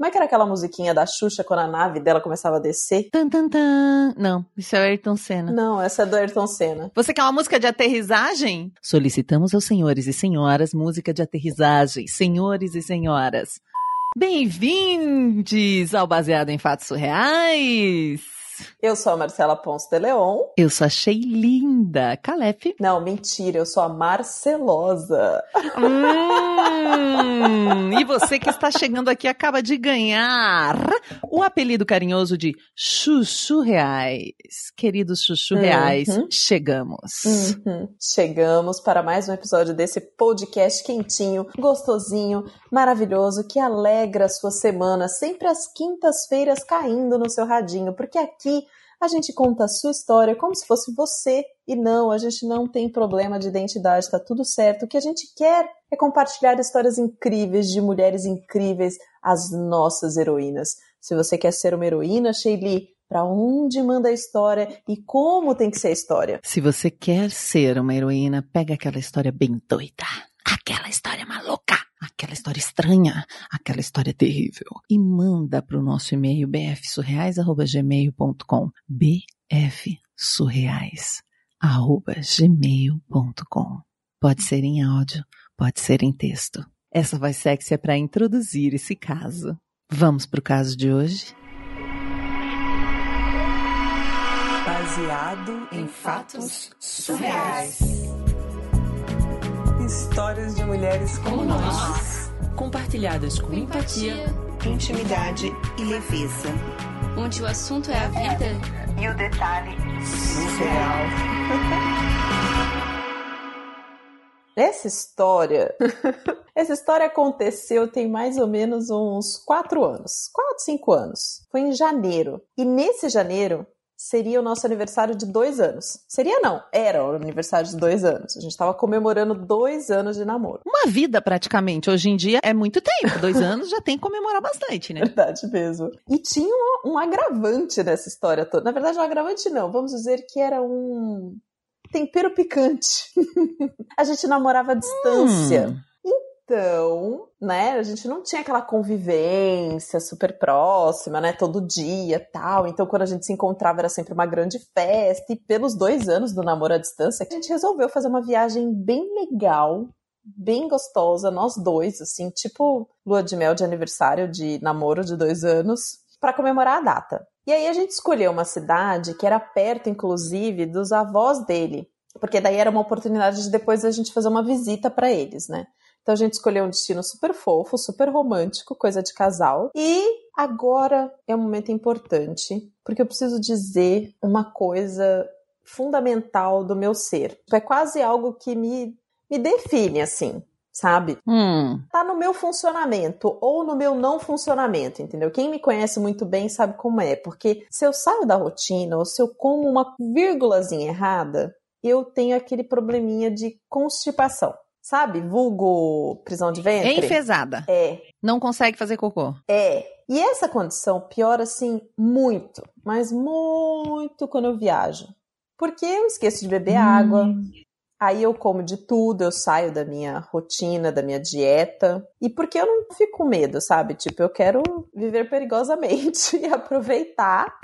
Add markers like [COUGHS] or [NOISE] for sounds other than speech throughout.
Como é que era aquela musiquinha da Xuxa quando a nave dela começava a descer? Tan, tan, tan. Não, isso é o Ayrton Senna. Não, essa é do Ayrton Senna. Você quer uma música de aterrissagem? Solicitamos aos senhores e senhoras música de aterrissagem. Senhores e senhoras. Bem-vindos ao Baseado em Fatos Surreais. Eu sou a Marcela Ponce de Leon. Eu sou a Sheilinda Calef. Não, mentira, eu sou a Marcelosa. Hum, e você que está chegando aqui acaba de ganhar o apelido carinhoso de Chuchu Reais. Queridos Chuchu Reais, Uhum. chegamos. Uhum. Chegamos para mais um episódio desse podcast quentinho, gostosinho, maravilhoso, que alegra a sua semana, sempre às quintas-feiras caindo no seu radinho, porque aqui a gente conta a sua história como se fosse você. E não, a gente não tem problema de identidade, tá tudo certo. O que a gente quer é compartilhar histórias incríveis de mulheres incríveis, as nossas heroínas. Se você quer ser uma heroína, Sheili, para onde manda a história e como tem que ser a história? Se você quer ser uma heroína, pega aquela história bem doida, aquela história maluca, aquela história estranha, aquela história terrível e manda para o nosso e-mail bfsurreais@gmail.com. bfsurreais@gmail.com. Pode ser em áudio, pode ser em texto. Essa vai sexy é para introduzir esse caso. Vamos pro caso de hoje? Baseado em fatos surreais. Histórias de mulheres Como nós, compartilhadas com empatia intimidade e leveza. onde o assunto é a vida. E o detalhe surreal. [LAUGHS] Essa história. [LAUGHS] Essa história aconteceu tem mais ou menos uns quatro anos. Quatro, cinco anos. Foi em janeiro. E nesse janeiro seria o nosso aniversário de dois anos. Seria não, era o aniversário de dois anos. A gente estava comemorando dois anos de namoro. Uma vida praticamente. Hoje em dia é muito tempo. Dois [LAUGHS] anos já tem que comemorar bastante, né? Verdade mesmo. E tinha um, um agravante nessa história toda. Na verdade, um agravante não. Vamos dizer que era um tempero picante. [LAUGHS] a gente namorava à distância. Hum. Então, né, a gente não tinha aquela convivência super próxima, né, todo dia tal. Então, quando a gente se encontrava, era sempre uma grande festa. E pelos dois anos do namoro à distância, a gente resolveu fazer uma viagem bem legal, bem gostosa, nós dois, assim, tipo lua de mel de aniversário de namoro de dois anos, para comemorar a data. E aí a gente escolheu uma cidade que era perto, inclusive, dos avós dele. Porque daí era uma oportunidade de depois a gente fazer uma visita para eles, né? Então a gente escolheu um destino super fofo, super romântico, coisa de casal. E agora é um momento importante, porque eu preciso dizer uma coisa fundamental do meu ser. É quase algo que me, me define, assim, sabe? Hum. Tá no meu funcionamento ou no meu não funcionamento, entendeu? Quem me conhece muito bem sabe como é, porque se eu saio da rotina ou se eu como uma vírgulazinha errada, eu tenho aquele probleminha de constipação. Sabe? Vulgo prisão de É ventre? enfesada. É, Não consegue fazer cocô. é. E essa condição piora, assim, muito, mas muito quando eu viajo. Porque eu esqueço de beber água, aí eu como de tudo, eu saio da minha rotina, da minha dieta. E porque eu não fico com medo, sabe? Tipo, eu quero viver perigosamente e [LAUGHS] aproveitar.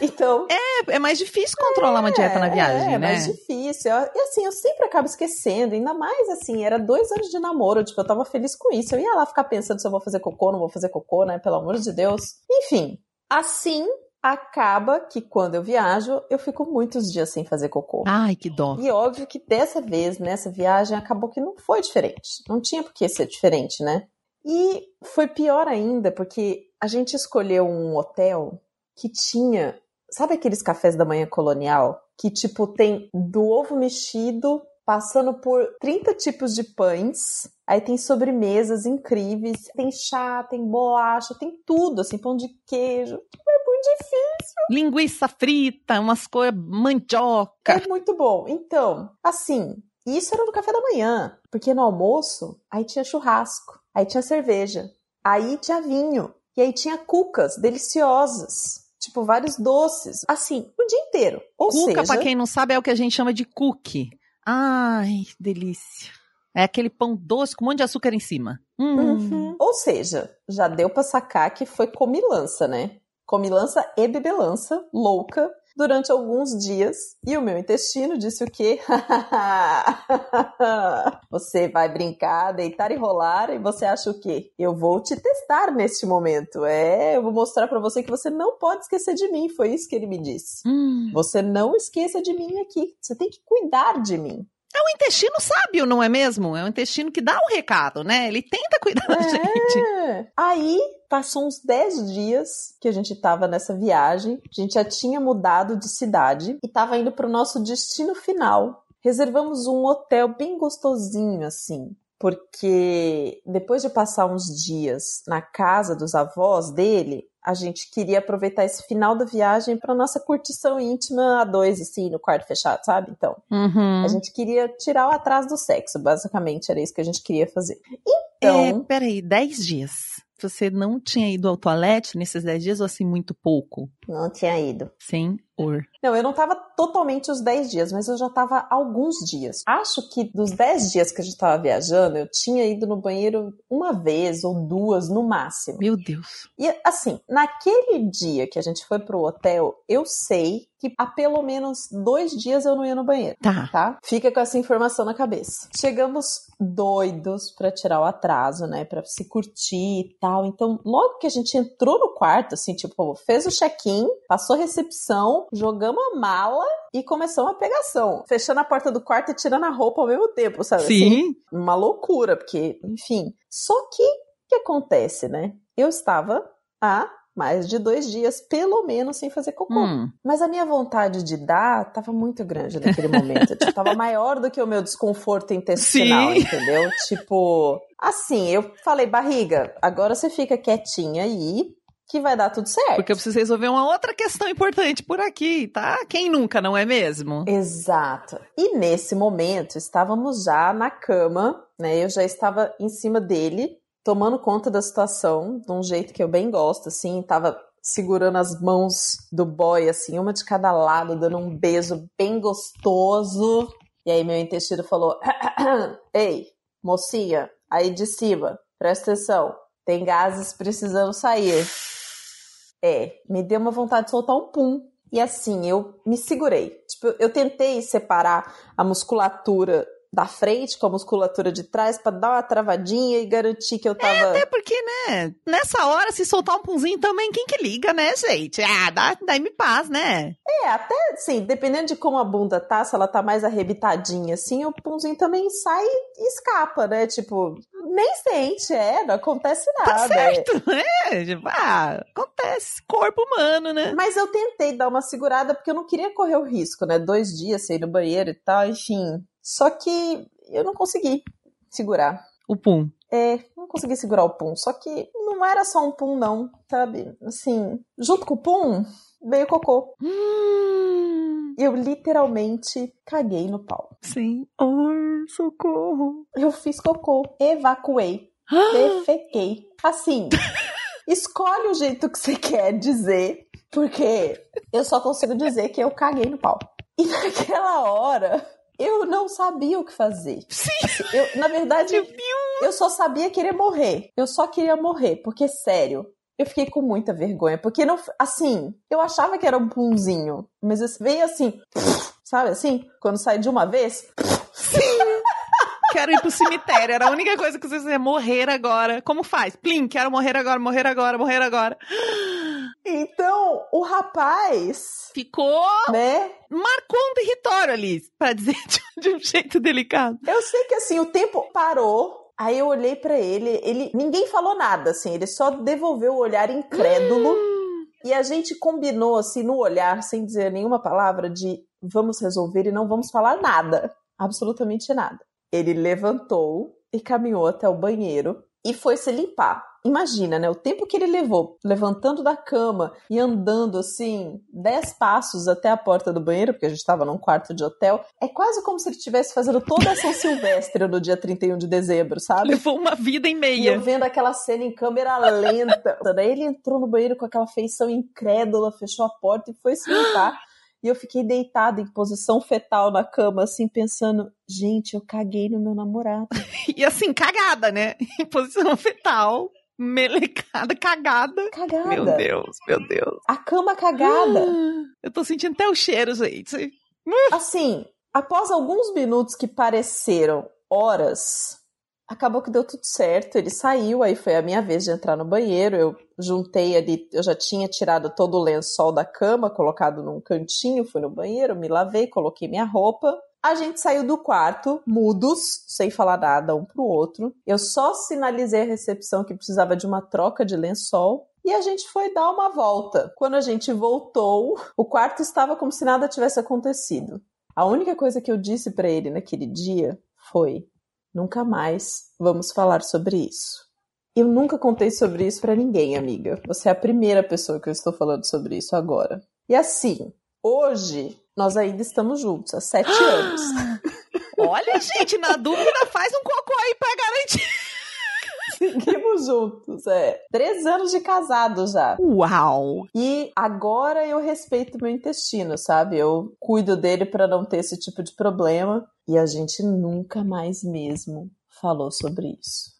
Então, É, é mais difícil controlar uma dieta na viagem, é, né? mais difícil. E assim, eu sempre acabo esquecendo, ainda mais assim, era dois anos de namoro, tipo, eu tava feliz com isso. Eu ia lá ficar pensando se eu vou fazer cocô, não vou fazer cocô, né? Pelo amor de Deus. Enfim, assim acaba que quando eu viajo, eu fico muitos dias sem fazer cocô. Ai, que dó. E óbvio que dessa vez, nessa viagem, acabou que não foi diferente. Não tinha por que ser diferente, né? E foi pior ainda, porque a gente escolheu um hotel que tinha. Sabe aqueles cafés da manhã colonial? Que, tipo, tem do ovo mexido, passando por 30 tipos de pães. Aí tem sobremesas incríveis. Tem chá, tem bolacha, tem tudo, assim, pão de queijo. É muito difícil. Linguiça frita, umas coisas, mandioca. É muito bom. Então, assim, isso era no café da manhã, porque no almoço, aí tinha churrasco, aí tinha cerveja, aí tinha vinho, e aí tinha cucas deliciosas, tipo vários doces, assim, o dia inteiro. Ou Cuca, seja, pra quem não sabe, é o que a gente chama de cookie. Ai, delícia. É aquele pão doce com um monte de açúcar em cima. Hum. Uhum. Ou seja, já deu pra sacar que foi comilança, né? Comilança e bebelança, louca, durante alguns dias. E o meu intestino disse o quê? [LAUGHS] você vai brincar, deitar e rolar, e você acha o quê? Eu vou te testar neste momento. É, eu vou mostrar para você que você não pode esquecer de mim. Foi isso que ele me disse. Hum. Você não esqueça de mim aqui. Você tem que cuidar de mim. É o intestino sábio, não é mesmo? É o intestino que dá o recado, né? Ele tenta cuidar da gente. É. Aí passou uns 10 dias que a gente tava nessa viagem. A gente já tinha mudado de cidade e tava indo pro nosso destino final. Reservamos um hotel bem gostosinho, assim. Porque depois de passar uns dias na casa dos avós dele, a gente queria aproveitar esse final da viagem para nossa curtição íntima a dois, assim, no quarto fechado, sabe? Então, Uhum. a gente queria tirar o atraso do sexo, basicamente, era isso que a gente queria fazer. É, Então, peraí, 10 dias. Você não tinha ido ao toalete nesses 10 dias ou assim muito pouco? não tinha ido. Senhor. Não, eu não tava totalmente os 10 dias, mas eu já tava alguns dias. Acho que dos 10 dias que a gente tava viajando, eu tinha ido no banheiro uma vez ou duas no máximo. Meu Deus. E assim, naquele dia que a gente foi pro hotel, eu sei que há pelo menos dois dias eu não ia no banheiro. Tá. Tá? Fica com essa informação na cabeça. Chegamos doidos pra tirar o atraso, né? Pra se curtir e tal. Então, logo que a gente entrou no quarto, assim, tipo, fez o check-in, passou a recepção, jogamos a mala e começamos a pegação. Fechando a porta do quarto e tirando a roupa ao mesmo tempo, sabe? Assim, Sim. uma loucura, porque, enfim. Só que, o que acontece, né? Eu estava há mais de dois dias, pelo menos, sem fazer cocô. Hum. Mas a minha vontade de dar tava muito grande naquele momento. [LAUGHS] tipo, tava maior do que o meu desconforto intestinal, Sim. entendeu? Tipo, assim, eu falei, barriga, agora você fica quietinha aí, que vai dar tudo certo. Porque eu preciso resolver uma outra questão importante por aqui, tá? Quem nunca, não é mesmo? Exato. E nesse momento, estávamos já na cama, né? Eu já estava em cima dele, tomando conta da situação, de um jeito que eu bem gosto, assim, tava segurando as mãos do boy, assim, uma de cada lado, dando um beijo bem gostoso. E aí meu intestino falou: [COUGHS] Ei, mocinha, aí de cima, presta atenção, tem gases precisando sair. É, me deu uma vontade de soltar um pum. E assim, eu me segurei. Tipo, eu tentei separar a musculatura da frente com a musculatura de trás pra dar uma travadinha e garantir que eu tava. É porque, né? Nessa hora, se soltar um punzinho também, quem que liga, né, gente? Ah, dá, dá-me paz, né? É, até assim, dependendo de como a bunda tá, se ela tá mais arrebitadinha assim, o punzinho também sai e escapa, né? Tipo, nem sente, é, não acontece nada. Tá é. certo, [LAUGHS] né? Tipo, ah, acontece. Corpo humano, né? Mas eu tentei dar uma segurada porque eu não queria correr o risco, né? Dois dias sem ir no banheiro e tal, enfim. Só que eu não consegui segurar. O pum. É, não consegui segurar o pum. Só que não era só um pum, não, sabe? Assim, junto com o pum, veio cocô. Hum, Eu literalmente caguei no pau. sim. Ai, socorro. Eu fiz cocô, evacuei, [GASPS] defequei. Assim, [LAUGHS] escolhe o jeito que você quer dizer, porque eu só consigo dizer que eu caguei no pau. E naquela hora, eu não sabia o que fazer. Sim. Eu, na verdade, [LAUGHS] eu só sabia querer morrer. Eu só queria morrer, porque sério, eu fiquei com muita vergonha, porque não, assim, eu achava que era um punzinho, mas veio assim, sabe assim, quando sai de uma vez, Quero ir pro cemitério. Era a única coisa que você ia morrer agora. Como faz? Plim, quero morrer agora, morrer agora, morrer agora. Então, o rapaz, Ficou. né? Marcou um território ali, pra dizer de, um jeito delicado. Eu sei que assim, o tempo parou. Aí eu olhei pra ele, ele ninguém falou nada assim, ele só devolveu o olhar incrédulo. E a gente combinou assim no olhar, sem dizer nenhuma palavra de vamos resolver e não vamos falar nada, absolutamente nada. Ele levantou e caminhou até o banheiro e foi se limpar. Imagina, né? O tempo que ele levou levantando da cama e andando assim, dez passos até a porta do banheiro, porque a gente estava num quarto de hotel, é quase como se ele estivesse fazendo toda a São Silvestre no dia 31 de dezembro, sabe? Levou uma vida em E meia. eu vendo aquela cena em câmera lenta. [LAUGHS] Daí ele entrou no banheiro com aquela feição incrédula, fechou a porta e foi se limpar. E eu fiquei deitada em posição fetal na cama, assim, pensando, gente, eu caguei no meu namorado. [LAUGHS] E assim, cagada, né? Em posição fetal, melecada, cagada. Cagada. Meu Deus, meu Deus. A cama cagada. Ah, Eu tô sentindo até o cheiro, gente. Assim, após alguns minutos que pareceram horas, acabou que deu tudo certo. Ele saiu, aí foi a minha vez de entrar no banheiro. Eu juntei ali, eu já tinha tirado todo o lençol da cama, colocado num cantinho, fui no banheiro, me lavei, coloquei minha roupa. A gente saiu do quarto, mudos, sem falar nada um pro outro. Eu só sinalizei a recepção que precisava de uma troca de lençol. E a gente foi dar uma volta. Quando a gente voltou, o quarto estava como se nada tivesse acontecido. A única coisa que eu disse para ele naquele dia foi: nunca mais vamos falar sobre isso. Eu nunca contei sobre isso para ninguém, amiga. Você é a primeira pessoa que eu estou falando sobre isso agora. E assim, hoje nós ainda estamos juntos, há sete anos. [GASPS] Olha, gente, na dúvida, faz um cocô aí pra garantir. [LAUGHS] Seguimos juntos, é. Três anos de casado já. Uau! E agora eu respeito meu intestino, sabe? Eu cuido dele para não ter esse tipo de problema. E a gente nunca mais mesmo falou sobre isso.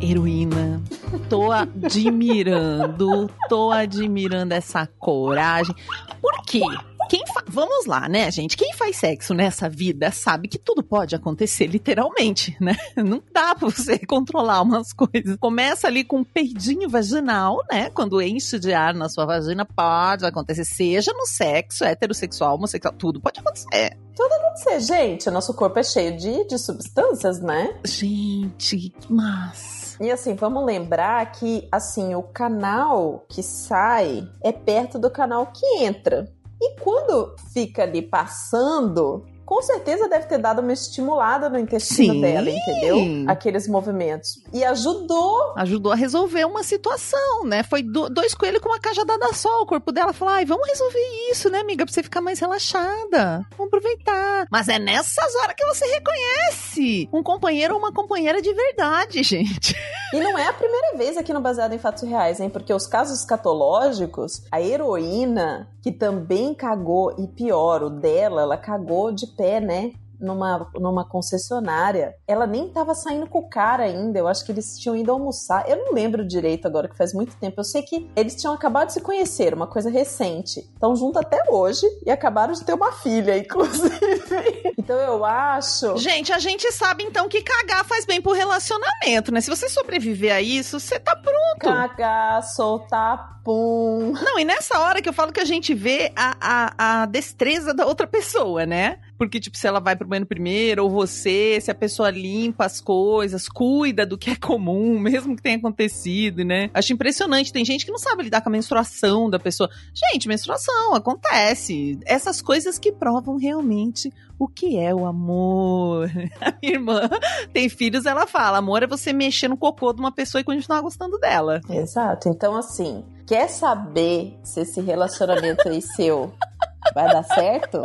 Heroína, tô admirando, tô admirando essa coragem. Por quê? Quem fa... Vamos lá, né, gente? Quem faz sexo nessa vida sabe que tudo pode acontecer, literalmente, né? Não dá pra você [LAUGHS] controlar umas coisas. Começa ali com um peidinho vaginal, né? Quando enche de ar na sua vagina, pode acontecer. Seja no sexo, heterossexual, homossexual, tudo pode acontecer. Pode ser, gente. Nosso corpo é cheio de, de substâncias, né? Gente, mas. E assim, vamos lembrar que assim, o canal que sai é perto do canal que entra. E quando fica ali passando, com certeza deve ter dado uma estimulada no intestino Sim. dela, entendeu? Aqueles movimentos. E ajudou. Ajudou a resolver uma situação, né? Foi do- dois coelhos com uma cajadada só. O corpo dela falou: ai, vamos resolver isso, né, amiga? Pra você ficar mais relaxada. Vamos aproveitar. Mas é nessas horas que você reconhece um companheiro ou uma companheira de verdade, [LAUGHS] gente. E não é a primeira vez aqui no Baseado em Fatos Reais, hein? Porque os casos escatológicos, a heroína, que também cagou, e pior, o dela, ela cagou de pé, né? Numa, numa concessionária. Ela nem tava saindo com o cara ainda. Eu acho que eles tinham ido almoçar. Eu não lembro direito agora, que faz muito tempo. Eu sei que eles tinham acabado de se conhecer, uma coisa recente. Estão juntos até hoje e acabaram de ter uma filha, inclusive. [LAUGHS] Então eu acho. Gente, a gente sabe então que cagar faz bem pro relacionamento, né? Se você sobreviver a isso, você tá pronto. Cagar, soltar, pum. Não, e nessa hora que eu falo que a gente vê a, a, a destreza da outra pessoa, né? Porque, tipo, se ela vai pro banheiro primeiro, ou você, se a pessoa limpa as coisas, cuida do que é comum, [LAUGHS] mesmo que tenha acontecido, né? Acho impressionante. Tem gente que não sabe lidar com a menstruação da pessoa. Gente, menstruação acontece. Essas coisas que provam realmente o que é o amor. [LAUGHS] A minha irmã tem filhos, ela fala: amor é você mexer no cocô de uma pessoa e continuar gostando dela. Exato. Então, assim, quer saber se esse relacionamento aí seu vai dar certo?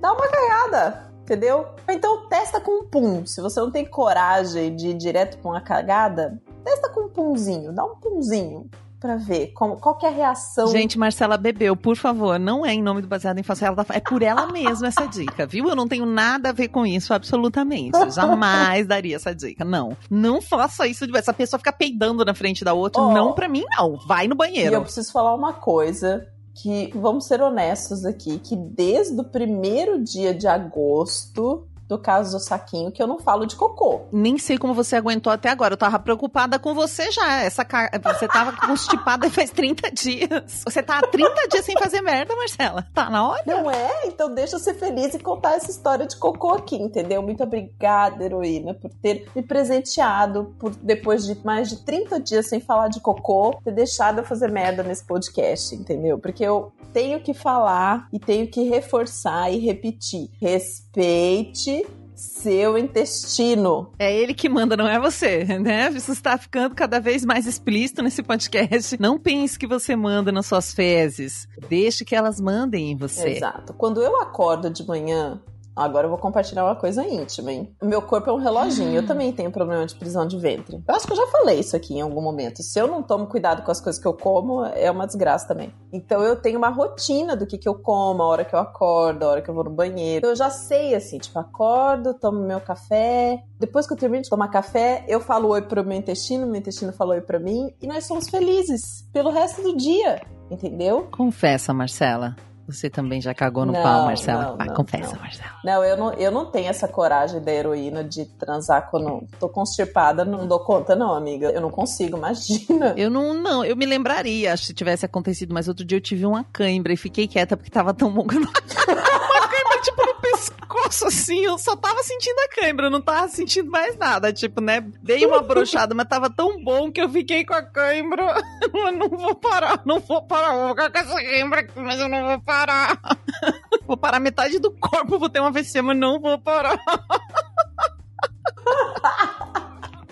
Dá uma cagada, entendeu? Então testa com um pum. Se você não tem coragem de ir direto pra uma cagada, testa com um pumzinho. Dá um pumzinho pra ver como, qual que é a reação. Gente, Marcela bebeu, por favor, não é em nome do baseado em ela tá- é por ela mesma essa dica, viu? Eu não tenho nada a ver com isso, absolutamente. Jamais [LAUGHS] daria essa dica, não. Não faça isso, de essa pessoa ficar peidando na frente da outra, Oh. não pra mim não. Vai no E eu banheiro. preciso falar uma coisa que vamos ser honestos aqui, que desde o primeiro dia de agosto do caso do saquinho, que eu não falo de cocô. Nem sei como você aguentou até agora. Eu tava preocupada com você já. Essa ca- Você tava constipada [LAUGHS] faz 30 dias. Você tá há 30 dias sem fazer merda, Marcela. Tá na hora? Não é? Então deixa eu ser feliz e contar essa história de cocô aqui, entendeu? Muito obrigada, heroína, por ter me presenteado por depois de mais de 30 dias sem falar de cocô, ter deixado eu fazer merda nesse podcast, entendeu? Porque eu tenho que falar e tenho que reforçar e repetir. Respeite seu intestino. É ele que manda, não é você, né? Isso está ficando cada vez mais explícito nesse podcast. Não pense que você manda nas suas fezes. Deixe que elas mandem em você. Exato. Quando eu acordo de manhã, Agora eu vou compartilhar uma coisa íntima, hein? O meu corpo é um reloginho. Eu também tenho problema de prisão de ventre. Eu acho que eu já falei isso aqui em algum momento. Se eu não tomo cuidado com as coisas que eu como, é uma desgraça também. Então eu tenho uma rotina do que, que eu como, a hora que eu acordo, a hora que eu vou no banheiro. Eu já sei, assim, tipo, acordo, tomo meu café. Depois que eu termino de tomar café, eu falo oi pro meu intestino, meu intestino fala oi pra mim. E nós somos felizes pelo resto do dia. Entendeu? Confessa, Marcela. Você também já cagou no Não, pau, Marcela? não, Vai, não, confessa, não. Marcela. Não eu, não, eu não tenho essa coragem da heroína de transar quando tô constipada, não dou conta, não, amiga. Eu não consigo, [LAUGHS] imagina. Eu não, não, eu me lembraria se tivesse acontecido, mas outro dia eu tive uma cãibra e fiquei quieta porque tava tão bom que eu não. [LAUGHS] uma cãibra, tipo, no pescoço, assim, eu só tava sentindo a cãibra, eu não tava sentindo mais nada. Tipo, né? Dei uma brochada, mas tava tão bom que eu fiquei com a cãibra. [LAUGHS] Eu não vou parar, não vou parar, vou ficar com essa cãibra aqui, mas eu não vou parar. [LAUGHS] Vou parar metade do corpo, vou ter uma AVC, mas não vou parar. [LAUGHS]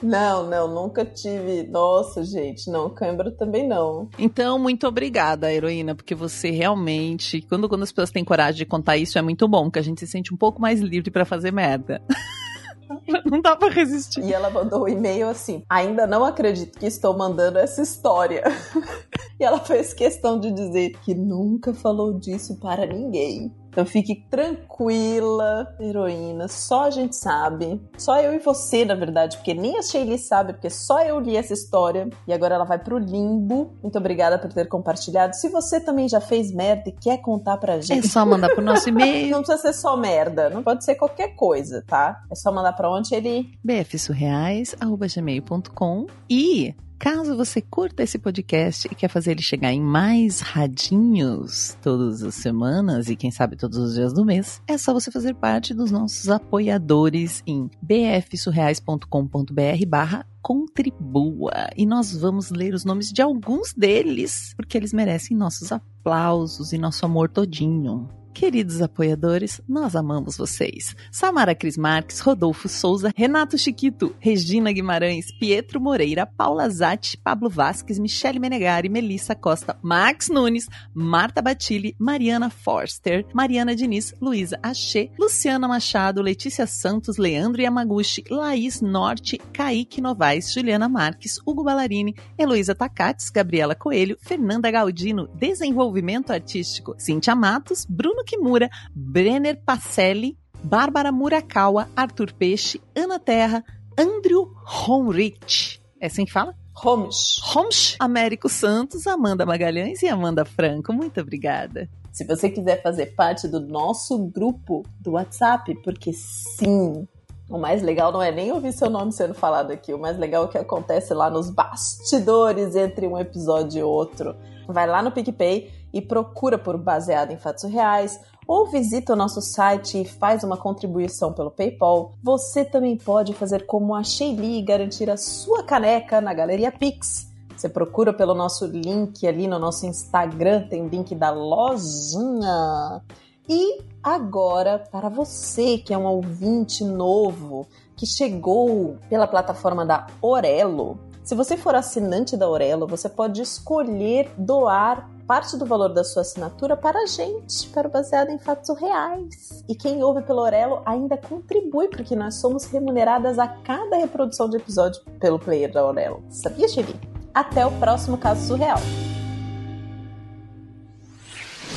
Não, não, nunca tive. Nossa, gente, não, cãibra também não. Então, muito obrigada, heroína, porque você realmente, quando, quando as pessoas têm coragem de contar isso, é muito bom, que a gente se sente um pouco mais livre pra fazer merda. [LAUGHS] Não dá pra resistir. E ela mandou um e-mail assim: ainda não acredito que estou mandando essa história. [LAUGHS] e ela fez questão de dizer que nunca falou disso para ninguém. Então fique tranquila, heroína. Só a gente sabe. Só eu e você, na verdade, porque nem a Shaylee sabe, porque só eu li essa história. E agora ela vai pro limbo. Muito obrigada por ter compartilhado. Se você também já fez merda e quer contar pra É gente. só mandar pro nosso [LAUGHS] e-mail, Não precisa ser só merda, não pode ser qualquer coisa, tá? É só mandar pra onde ele. bfsurreais.gmail.com e caso você curta esse podcast e quer fazer ele chegar em mais radinhos todas as semanas e quem sabe todos os dias do mês, é só você fazer parte dos nossos apoiadores em bfsurreais.com.br barra contribua. E nós vamos ler os nomes de alguns deles, porque eles merecem nossos aplausos e nosso amor todinho. Queridos apoiadores, nós amamos vocês. Samara Cris Marques, Rodolfo Souza, Renato Chiquito, Regina Guimarães, Pietro Moreira, Paula Zatti, Pablo Vasques, Michele Menegari, Melissa Costa, Max Nunes, Marta Batilli, Mariana Forster, Mariana Diniz, Luísa Achê, Luciana Machado, Letícia Santos, Leandro Yamaguchi, Laís Norte, Kaique Novaes, Juliana Marques, Hugo Ballarini, Heloísa Tacates, Gabriela Coelho, Fernanda Galdino, Desenvolvimento Artístico, Cintia Matos, Bruno Kimura, Brenner Pacelli, Bárbara Murakawa, Arthur Peixe, Ana Terra, Andrew Honrich. É assim que fala? Holmes. Holmes, Américo Santos, Amanda Magalhães e Amanda Franco. Muito obrigada. Se você quiser fazer parte do nosso grupo do WhatsApp, porque sim, o mais legal não é nem ouvir seu nome sendo falado aqui, o mais legal é o que acontece lá nos bastidores entre um episódio e outro. Vai lá no PicPay e procura por Baseado em Fatos Reais, ou visita o nosso site e faz uma contribuição pelo PayPal. Você também pode fazer como a Sheili e garantir a sua caneca na Galeria Pix. Você procura pelo nosso link ali no nosso Instagram, tem link da lojinha. E agora, para você que é um ouvinte novo, que chegou pela plataforma da Orelo, se você for assinante da Orelo, você pode escolher doar parte do valor da sua assinatura para a gente, para o Baseado em Fatos Reais. E quem ouve pelo Orelo ainda contribui, porque nós somos remuneradas a cada reprodução de episódio pelo player da Orelo. Sabia, Chili? Até o próximo caso surreal.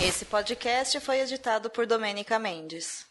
Esse podcast foi editado por Domênica Mendes.